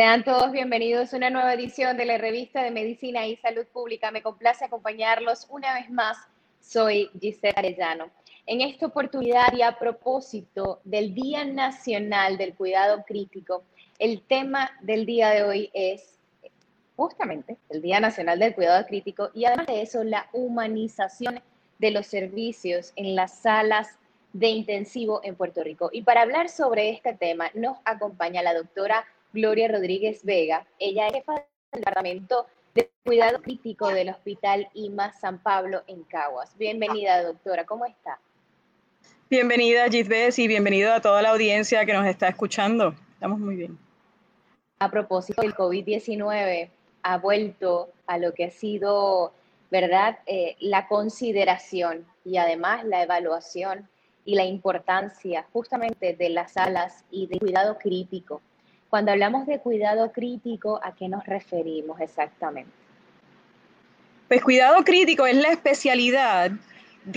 Sean todos bienvenidos a una nueva edición de la revista de Medicina y Salud Pública. Me complace acompañarlos una vez más. Soy Gisela Arellano. En esta oportunidad y a propósito del Día Nacional del Cuidado Crítico, el tema del día de hoy es justamente el Día Nacional del Cuidado Crítico y además de eso la humanización de los servicios en las salas de intensivo en Puerto Rico. Y para hablar sobre este tema nos acompaña la doctora Gloria Rodríguez Vega. Ella es jefa del Departamento de Cuidado Crítico del Hospital IMA San Pablo en Caguas. Bienvenida, doctora. ¿Cómo está? Bienvenida, Gisbeth, y bienvenido a toda la audiencia que nos está escuchando. Estamos muy bien. A propósito, el COVID-19 ha vuelto a lo que ha sido, ¿verdad?, eh, la consideración y además la evaluación y la importancia justamente de las salas y de cuidado crítico cuando hablamos de cuidado crítico, ¿a qué nos referimos exactamente? Pues cuidado crítico es la especialidad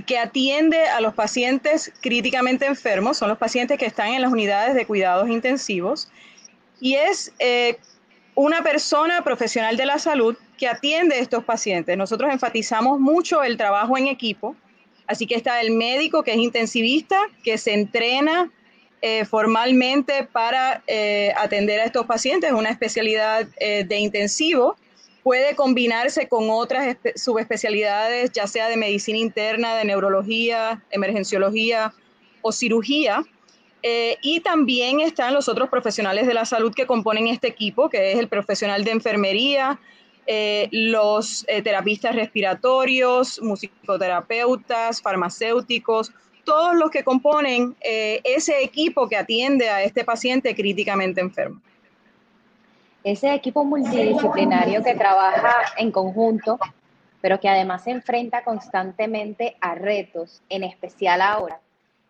que atiende a los pacientes críticamente enfermos, son los pacientes que están en las unidades de cuidados intensivos, y es eh, una persona profesional de la salud que atiende a estos pacientes. Nosotros enfatizamos mucho el trabajo en equipo, así que está el médico que es intensivista, que se entrena eh, formalmente para eh, atender a estos pacientes, una especialidad eh, de intensivo. Puede combinarse con otras subespecialidades, ya sea de medicina interna, de neurología, emergenciología o cirugía. y también están los otros profesionales de la salud que componen este equipo, que es el profesional de enfermería, los terapistas respiratorios, musicoterapeutas, farmacéuticos, todos los que componen eh, ese equipo que atiende a este paciente críticamente enfermo. Ese equipo multidisciplinario que trabaja en conjunto, pero que además se enfrenta constantemente a retos, en especial ahora.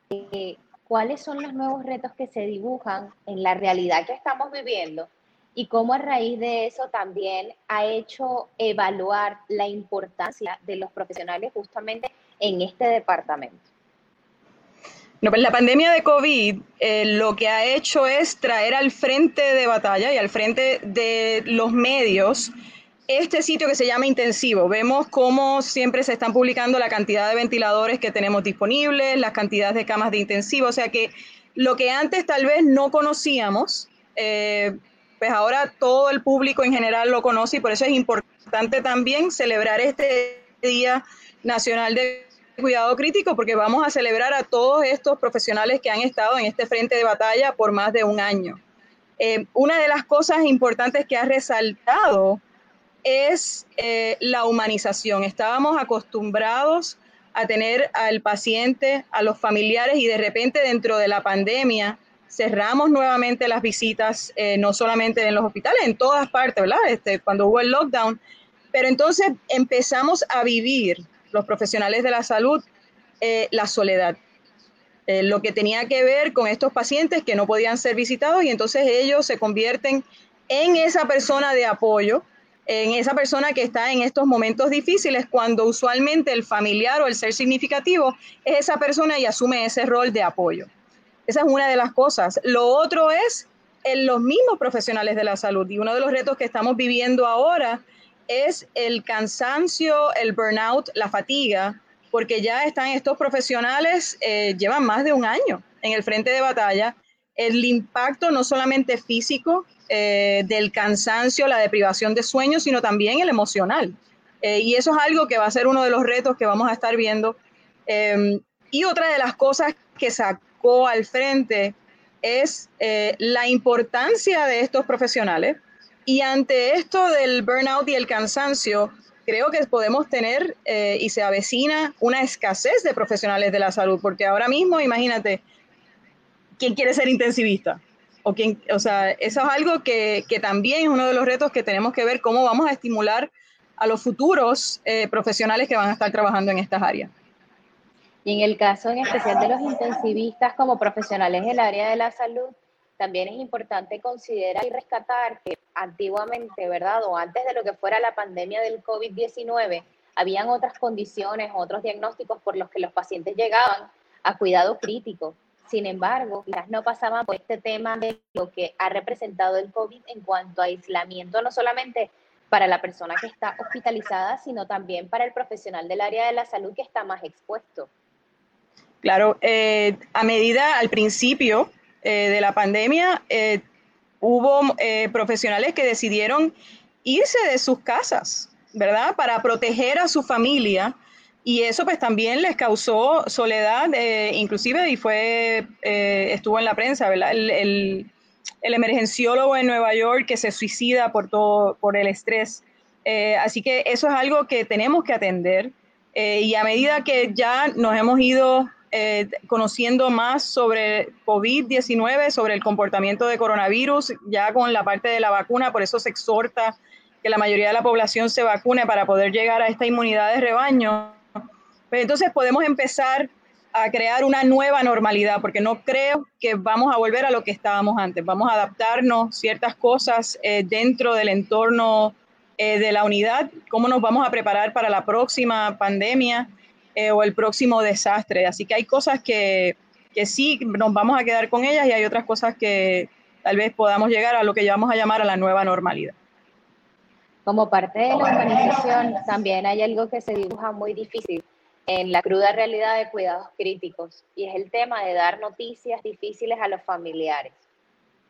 Eh, ¿Cuáles son los nuevos retos que se dibujan en la realidad que estamos viviendo? Y cómo a raíz de eso también ha hecho evaluar la importancia de los profesionales justamente en este departamento. No, pues la pandemia de COVID eh, lo que ha hecho es traer al frente de batalla y al frente de los medios este sitio que se llama intensivo. Vemos cómo siempre se están publicando la cantidad de ventiladores que tenemos disponibles, las cantidades de camas de intensivo, o sea que lo que antes tal vez no conocíamos, eh, pues ahora todo el público en general lo conoce y por eso es importante también celebrar este Día Nacional de cuidado crítico porque vamos a celebrar a todos estos profesionales que han estado en este frente de batalla por más de un año. Eh, una de las cosas importantes que ha resaltado es eh, la humanización. Estábamos acostumbrados a tener al paciente, a los familiares y de repente dentro de la pandemia cerramos nuevamente las visitas, eh, no solamente en los hospitales, en todas partes, ¿verdad? Este, cuando hubo el lockdown. Pero entonces empezamos a vivir los profesionales de la salud eh, la soledad. Eh, lo que tenía que ver con estos pacientes que no podían ser visitados y entonces ellos se convierten en esa persona de apoyo, en esa persona que está en estos momentos difíciles, cuando usualmente el familiar o el ser significativo es esa persona y asume ese rol de apoyo. Esa es una de las cosas. Lo otro es en los mismos profesionales de la salud y uno de los retos que estamos viviendo ahora es el cansancio, el burnout, la fatiga, porque ya están estos profesionales, eh, llevan más de un año en el frente de batalla. El impacto no solamente físico eh, del cansancio, la deprivación de sueño, sino también el emocional. Eh, y eso es algo que va a ser uno de los retos que vamos a estar viendo. Em, y otra de las cosas que sacó al frente es la importancia de estos profesionales, y ante esto del burnout y el cansancio, creo que podemos tener eh, y se avecina una escasez de profesionales de la salud, porque ahora mismo, imagínate, ¿quién quiere ser intensivista? O, quién, o sea, eso es algo que, que, también es uno de los retos que tenemos que ver cómo vamos a estimular a los futuros eh, profesionales que van a estar trabajando en estas áreas. Y en el caso en especial de los intensivistas como profesionales del área de la salud, también es importante considerar y rescatar que antiguamente, ¿verdad? O antes de lo que fuera la pandemia del COVID-19, habían otras condiciones, otros diagnósticos por los que los pacientes llegaban a cuidado crítico. Sin embargo, quizás no pasaban por este tema de lo que ha representado el COVID en cuanto a aislamiento, no solamente para la persona que está hospitalizada, sino también para el profesional del área de la salud que está más expuesto. Claro, eh, a medida al principio eh, de la pandemia, eh, hubo profesionales que decidieron irse de sus casas, ¿verdad? Para proteger a su familia y eso pues también les causó soledad, eh, inclusive, y fue, eh, estuvo en la prensa, ¿verdad? El, emergenciólogo en Nueva York que se suicida por todo, por el estrés. Eh, así que eso es algo que tenemos que atender. y a medida que ya nos hemos ido conociendo más sobre COVID-19, sobre el comportamiento de coronavirus, ya con la parte de la vacuna, por eso se exhorta que la mayoría de la población se vacune para poder llegar a esta inmunidad de rebaño pues entonces podemos empezar a crear una nueva normalidad, porque no creo que vamos a volver a lo que estábamos antes. Vamos a adaptarnos ciertas cosas eh, dentro del entorno eh, de la unidad, cómo nos vamos a preparar para la próxima pandemia eh, o el próximo desastre. Así que hay cosas que, que sí nos vamos a quedar con ellas y hay otras cosas que tal vez podamos llegar a lo que vamos a llamar a la nueva normalidad. Como parte de la organización, también hay algo que se dibuja muy difícil en la cruda realidad de cuidados críticos y es el tema de dar noticias difíciles a los familiares.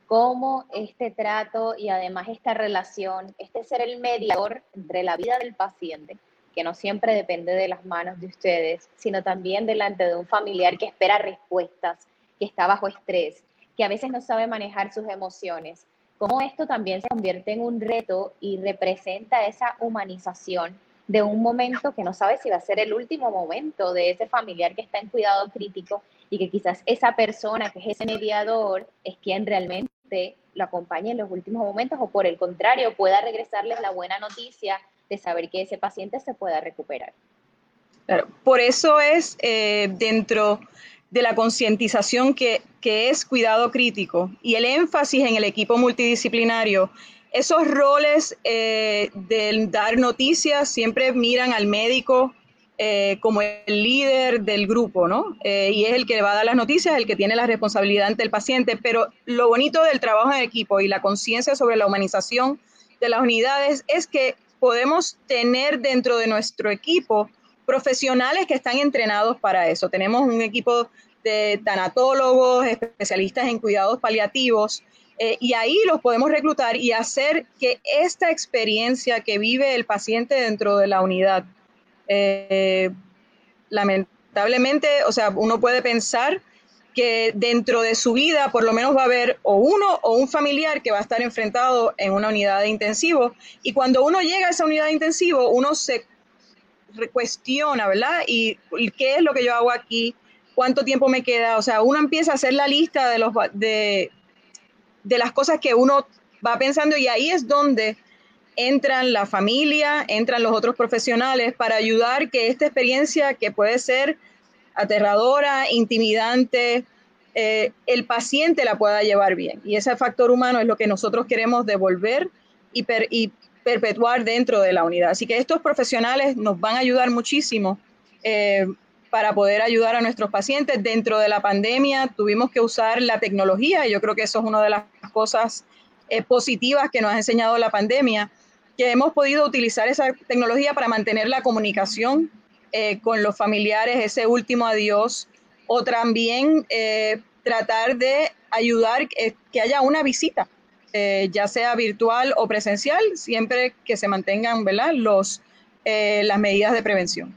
Cómo este trato y además esta relación, este ser el mediador entre la vida del paciente, que no siempre depende de las manos de ustedes, sino también delante de un familiar que espera respuestas, que está bajo estrés, que a veces no sabe manejar sus emociones. Cómo esto también se convierte en un reto y representa esa humanización de un momento que no sabe si va a ser el último momento de ese familiar que está en cuidado crítico y que quizás esa persona que es ese mediador es quien realmente lo acompañe en los últimos momentos o por el contrario pueda regresarles la buena noticia de saber que ese paciente se pueda recuperar. por eso es eh, dentro de la concientización que, que es cuidado crítico y el énfasis en el equipo multidisciplinario esos roles eh, de dar noticias siempre miran al médico eh, como el líder del grupo, ¿no? Eh, y es el que va a dar las noticias, el que tiene la responsabilidad ante el paciente. Pero lo bonito del trabajo en equipo y la conciencia sobre la humanización de las unidades es que podemos tener dentro de nuestro equipo profesionales que están entrenados para eso. Tenemos un equipo de tanatólogos, especialistas en cuidados paliativos, eh, y ahí los podemos reclutar y hacer que esta experiencia que vive el paciente dentro de la unidad, eh, lamentablemente, o sea, uno puede pensar que dentro de su vida por lo menos va a haber o uno o un familiar que va a estar enfrentado en una unidad de intensivo y cuando uno llega a esa unidad de intensivo uno se cuestiona, ¿verdad? ¿Y qué es lo que yo hago aquí? ¿Cuánto tiempo me queda? O sea, uno empieza a hacer la lista de los de de las cosas que uno va pensando y ahí es donde entran la familia, entran los otros profesionales para ayudar que esta experiencia que puede ser aterradora, intimidante, eh, el paciente la pueda llevar bien. Y ese factor humano es lo que nosotros queremos devolver y, perpetuar dentro de la unidad. Así que estos profesionales nos van a ayudar muchísimo eh, para poder ayudar a nuestros pacientes. Dentro de la pandemia tuvimos que usar la tecnología y yo creo que eso es una de las cosas eh, positivas que nos ha enseñado la pandemia, que hemos podido utilizar esa tecnología para mantener la comunicación eh, con los familiares, ese último adiós, o también eh, tratar de ayudar que haya una visita, ya sea virtual o presencial, siempre que se mantengan Los, las medidas de prevención.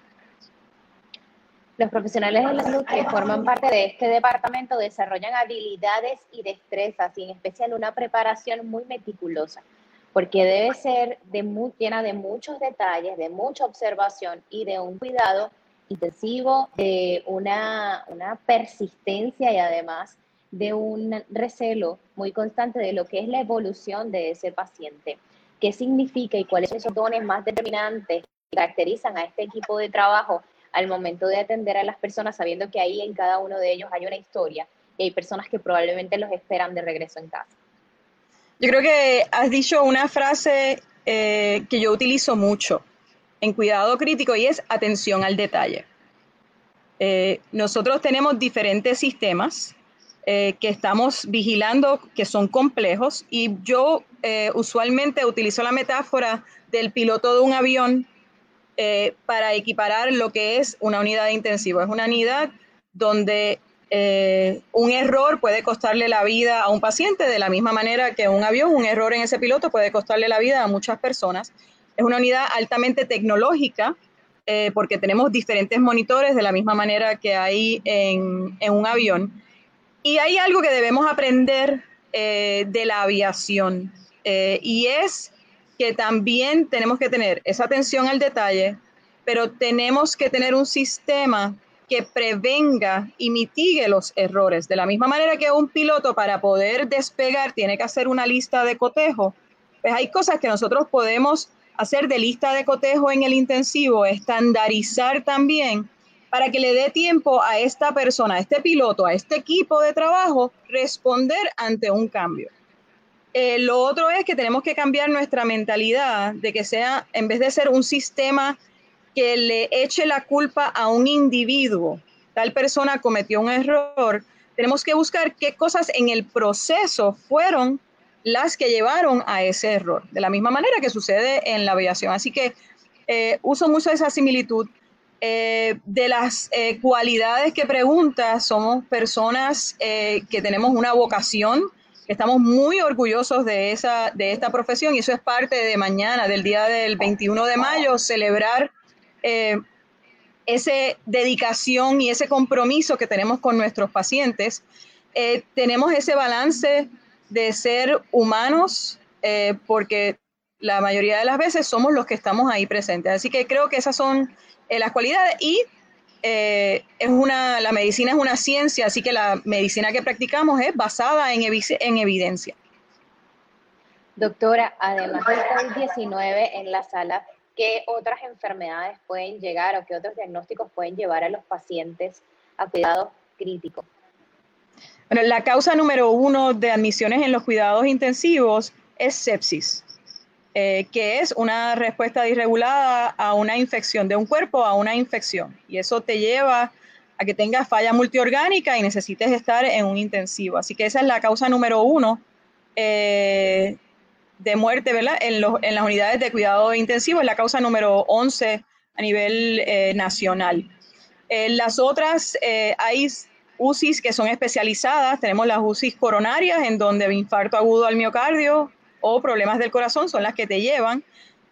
Los profesionales de la salud que forman parte de este departamento desarrollan habilidades y destrezas y en especial una preparación muy meticulosa, porque debe ser llena de muchos detalles, de mucha observación y de un cuidado intensivo, de una, una persistencia y además de un recelo muy constante de lo que es la evolución de ese paciente. ¿Qué significa y cuáles son esos dones más determinantes que caracterizan a este equipo de trabajo al momento de atender a las personas, sabiendo que ahí en cada uno de ellos hay una historia y hay personas que probablemente los esperan de regreso en casa? Yo creo que has dicho una frase eh, que yo utilizo mucho en cuidado crítico y es atención al detalle. Eh, nosotros tenemos diferentes sistemas eh, que estamos vigilando que son complejos y yo usualmente utilizo la metáfora del piloto de un avión para equiparar lo que es una unidad de intensivo. Es una unidad donde eh, un error puede costarle la vida a un paciente de la misma manera que un avión, un error en ese piloto puede costarle la vida a muchas personas. Es una unidad altamente tecnológica eh, porque tenemos diferentes monitores de la misma manera que hay en, un avión. Y hay algo que debemos aprender eh, de la aviación y es que también tenemos que tener esa atención al detalle, pero tenemos que tener un sistema que prevenga y mitigue los errores. De la misma manera que un piloto para poder despegar tiene que hacer una lista de cotejo, pues hay cosas que nosotros podemos hacer de lista de cotejo en el intensivo, estandarizar también para que le dé tiempo a esta persona, a este piloto, a este equipo de trabajo, responder ante un cambio. Eh, lo otro es que tenemos que cambiar nuestra mentalidad de que sea, en vez de ser un sistema que le eche la culpa a un individuo, tal persona cometió un error, tenemos que buscar qué cosas en el proceso fueron las que llevaron a ese error, de la misma manera que sucede en la aviación. Así que eh, uso mucho esa similitud. Eh, de las eh, cualidades que pregunta, somos personas que tenemos una vocación, estamos muy orgullosos de, esa, de esta profesión y eso es parte de mañana, del día del 21 de mayo, celebrar eh, esa dedicación y ese compromiso que tenemos con nuestros pacientes, eh, tenemos ese balance de ser humanos, eh, porque la mayoría de las veces somos los que estamos ahí presentes. Así que creo que esas son las cualidades y es una, la medicina es una ciencia, así que la medicina que practicamos es basada en, en evidencia. Doctora, además de COVID-19 en la sala qué otras enfermedades pueden llegar o qué otros diagnósticos pueden llevar a los pacientes a cuidados críticos. Bueno, la causa número uno de admisiones en los cuidados intensivos es sepsis, eh, que es una respuesta disregulada a una infección de un cuerpo, a una infección. Y eso te lleva a que tengas falla multiorgánica y necesites estar en un intensivo. Así que esa es la causa número uno eh, de muerte ¿verdad? En, en, las unidades de cuidado intensivo, es la causa número 11 a nivel eh, nacional. En las otras eh, hay UCIs que son especializadas, tenemos las UCIs coronarias, en donde infarto agudo al miocardio o problemas del corazón son las que te llevan.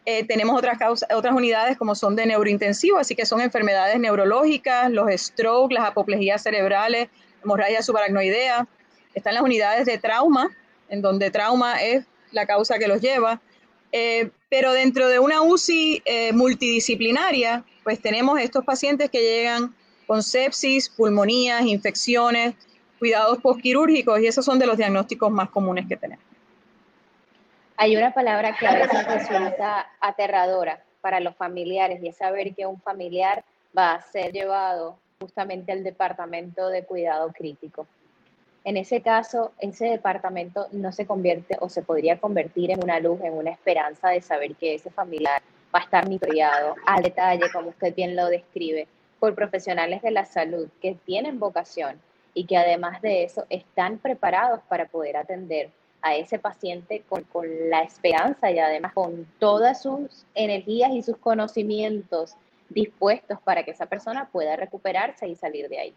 Eh, tenemos otras, causas, otras unidades como son de neurointensivo, así que son enfermedades neurológicas, los strokes, las apoplejías cerebrales, hemorragia subaracnoidea. Están las unidades de trauma, en donde trauma es la causa que los lleva. Eh, pero dentro de una UCI eh, multidisciplinaria, pues tenemos estos pacientes que llegan con sepsis, pulmonías, infecciones, cuidados postquirúrgicos y esos son de los diagnósticos más comunes que tenemos. Hay una palabra que a veces resulta aterradora para los familiares y es saber que un familiar va a ser llevado justamente al departamento de cuidado crítico. En ese caso, ese departamento no se convierte o se podría convertir en una luz, en una esperanza de saber que ese familiar va a estar monitoreado al detalle, como usted bien lo describe, por profesionales de la salud que tienen vocación y que además de eso están preparados para poder atender a ese paciente con, con la esperanza y además con todas sus energías y sus conocimientos dispuestos para que esa persona pueda recuperarse y salir de ahí.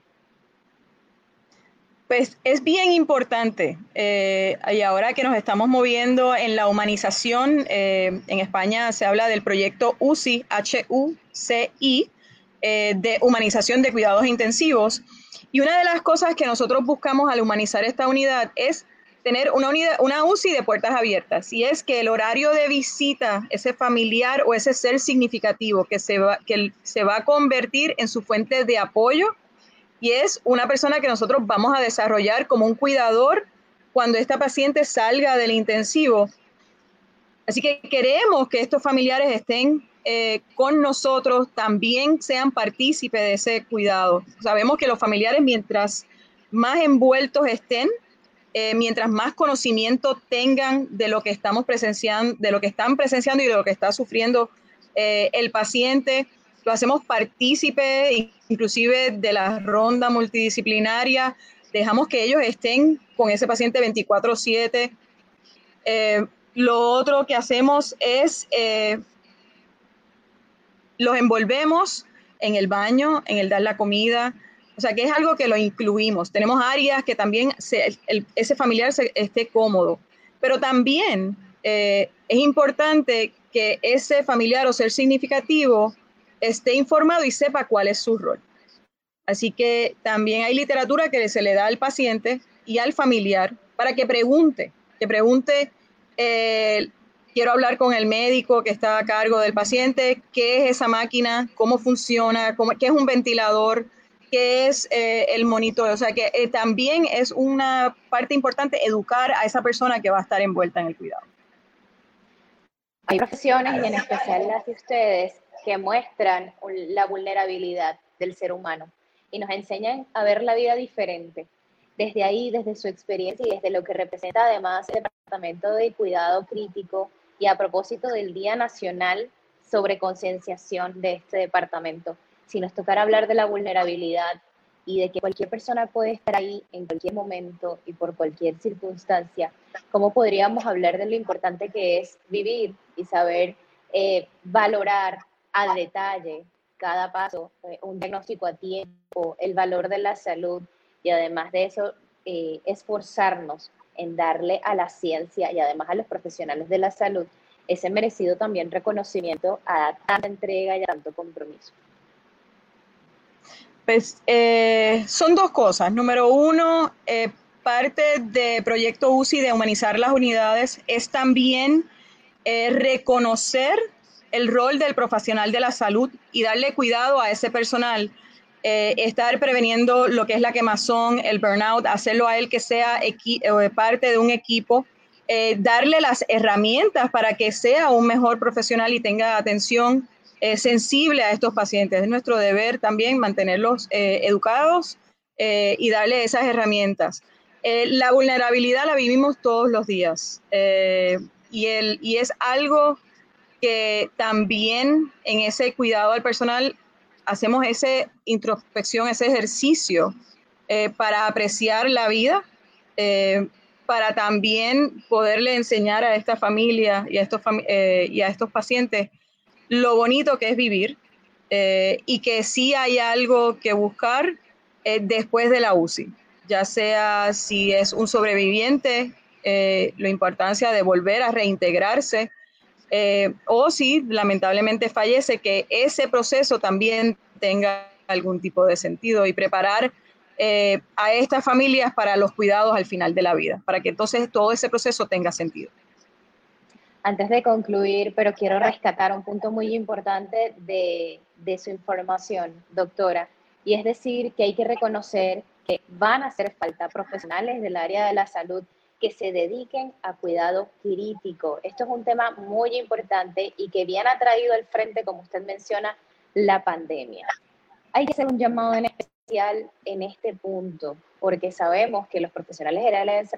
Pues es bien importante, eh, y ahora que nos estamos moviendo en la humanización, eh, en España se habla del proyecto UCI, H-U-C-I, eh, de humanización de cuidados intensivos. Y una de las cosas que nosotros buscamos al humanizar esta unidad es tener una, unidad, una UCI de puertas abiertas. Y es que el horario de visita, ese familiar o ese ser significativo que se va, que se va a convertir en su fuente de apoyo y es una persona que nosotros vamos a desarrollar como un cuidador cuando esta paciente salga del intensivo. Así que queremos que estos familiares estén eh, con nosotros, también sean partícipes de ese cuidado. Sabemos que los familiares, mientras más envueltos estén, eh, mientras más conocimiento tengan de lo que estamos presenciando, de lo que están presenciando y de lo que está sufriendo eh, el paciente, lo hacemos partícipe inclusive de la ronda multidisciplinaria, dejamos que ellos estén con ese paciente 24/7. Eh, lo otro que hacemos es eh, los envolvemos en el baño, en el dar la comida, o sea que es algo que lo incluimos. Tenemos áreas que también ese familiar esté cómodo, pero también eh, es importante que ese familiar o ser significativo esté informado y sepa cuál es su rol. Así que también hay literatura que se le da al paciente y al familiar para que pregunte, que pregunte, eh, quiero hablar con el médico que está a cargo del paciente, qué es esa máquina, cómo funciona, qué es un ventilador, qué es eh, el monitor. O sea que eh, también es una parte importante educar a esa persona que va a estar envuelta en el cuidado. Hay profesiones, y en especial las de ustedes, que muestran la vulnerabilidad del ser humano y nos enseñan a ver la vida diferente. Desde ahí, desde su experiencia y desde lo que representa además el Departamento de Cuidado Crítico y a propósito del Día Nacional sobre concienciación de este departamento. Si nos tocara hablar de la vulnerabilidad y de que cualquier persona puede estar ahí en cualquier momento y por cualquier circunstancia, ¿cómo podríamos hablar de lo importante que es vivir y saber eh, valorar a detalle cada paso, eh, un diagnóstico a tiempo, el valor de la salud y además de eso, eh, esforzarnos en darle a la ciencia y además a los profesionales de la salud ese merecido también reconocimiento a tanta entrega y a tanto compromiso. Pues eh, son dos cosas. Número uno, parte de Proyecto UCI de humanizar las unidades es también reconocer el rol del profesional de la salud y darle cuidado a ese personal, eh, estar preveniendo lo que es la quemazón, el burnout, hacerlo a él que sea eh, parte de un equipo, eh, darle las herramientas para que sea un mejor profesional y tenga atención sensible a estos pacientes. Es nuestro deber también mantenerlos educados y darle esas herramientas. la vulnerabilidad la vivimos todos los días y, el, y es algo que también en ese cuidado al personal hacemos esa introspección, ese ejercicio eh, para apreciar la vida, eh, para también poderle enseñar a esta familia y a estos, eh, y a estos pacientes lo bonito que es vivir y que sí hay algo que buscar después de la UCI, ya sea si es un sobreviviente, la importancia de volver a reintegrarse eh, o si lamentablemente fallece, que ese proceso también tenga algún tipo de sentido y preparar eh, a estas familias para los cuidados al final de la vida, para que entonces todo ese proceso tenga sentido. Antes de concluir, pero quiero rescatar un punto muy importante de, de su información, doctora, y es decir, que hay que reconocer que van a hacer falta profesionales del área de la salud que se dediquen a cuidado crítico. Esto es un tema muy importante y que bien ha traído al frente, como usted menciona, la pandemia. Hay que hacer un llamado en especial en este punto, porque sabemos que los profesionales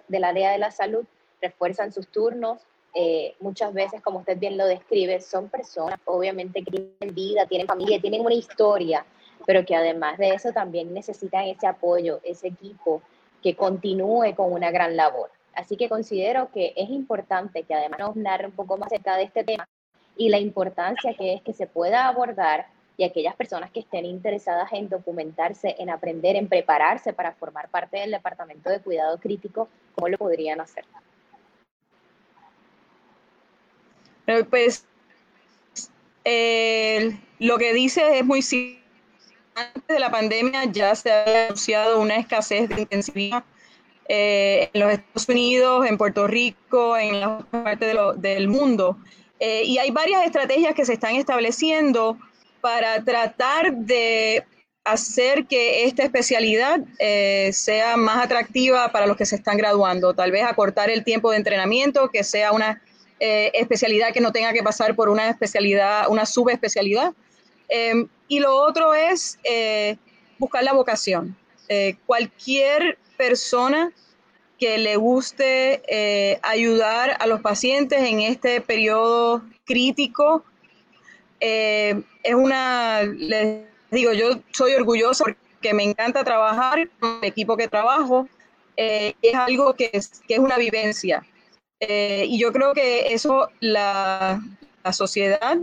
del área de la salud refuerzan sus turnos. Eh, muchas veces, como usted bien lo describe, son personas, obviamente, que tienen vida, tienen familia, tienen una historia, pero que además de eso también necesitan ese apoyo, ese equipo que continúe con una gran labor. Así que considero que es importante que además nos narre un poco más acerca de este tema y la importancia que es que se pueda abordar y aquellas personas que estén interesadas en documentarse, en aprender, en prepararse para formar parte del Departamento de Cuidado Crítico, ¿cómo lo podrían hacer? Pues lo que dice es muy simple. Antes de la pandemia ya se ha anunciado una escasez de intensividad eh, en los Estados Unidos, en Puerto Rico, en la parte del mundo. Eh, y hay varias estrategias que se están estableciendo para tratar de hacer que esta especialidad eh, sea más atractiva para los que se están graduando, tal vez acortar el tiempo de entrenamiento, que sea una eh, especialidad que no tenga que pasar por una especialidad, una subespecialidad. Em, y lo otro es eh, buscar la vocación. Cualquier persona que le guste ayudar a los pacientes en este periodo crítico, es una, digo, yo soy orgulloso porque me encanta trabajar con el equipo que trabajo. Eh, es algo que es, que es una vivencia. Eh, y yo creo que eso la, la sociedad,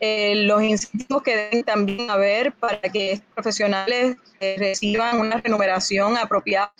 eh, los incentivos que deben también haber para que estos profesionales reciban una remuneración apropiada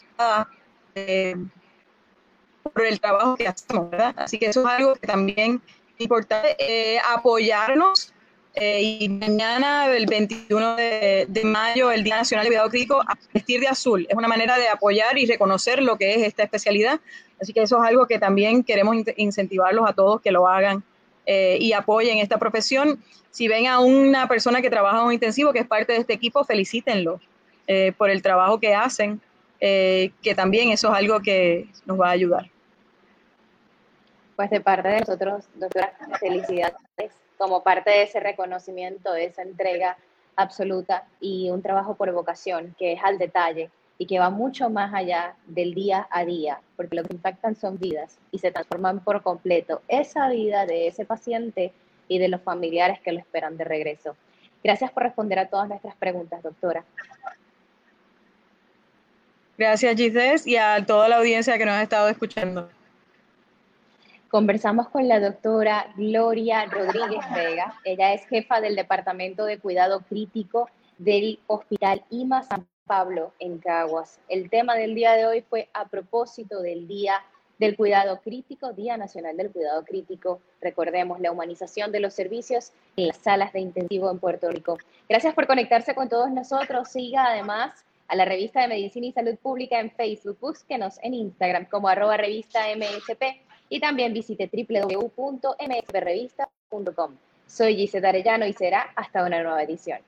por el trabajo que hacemos, ¿verdad? Así que eso es algo que también es importante, apoyarnos eh, y mañana, el 21 de, mayo, el Día Nacional de Cuidado Crítico, a vestir de azul. Es una manera de apoyar y reconocer lo que es esta especialidad. Así que eso es algo que también queremos incentivarlos a todos que lo hagan eh, y apoyen esta profesión. Si ven a una persona que trabaja en un intensivo, que es parte de este equipo, felicítenlo eh, por el trabajo que hacen, que también eso es algo que nos va a ayudar. Pues de parte de nosotros, doctora, felicidades como parte de ese reconocimiento, de esa entrega absoluta y un trabajo por vocación que es al detalle y que va mucho más allá del día a día, porque lo que impactan son vidas y se transforman por completo esa vida de ese paciente y de los familiares que lo esperan de regreso. Gracias por responder a todas nuestras preguntas, doctora. Gracias, Gisés, y a toda la audiencia que nos ha estado escuchando. Conversamos con la doctora Gloria Rodríguez Vega. Ella es jefa del Departamento de Cuidado Crítico del Hospital IMA San Pablo en Caguas. El tema del día de hoy fue a propósito del Día del Cuidado Crítico, Día Nacional del Cuidado Crítico. Recordemos la humanización de los servicios en las salas de intensivo en Puerto Rico. Gracias por conectarse con todos nosotros. Siga además a la revista de Medicina y Salud Pública en Facebook. Búsquenos en Instagram como arroba revista MSP y también visite www.msbrevista.com. Soy Gisette Arellano y será hasta una nueva edición.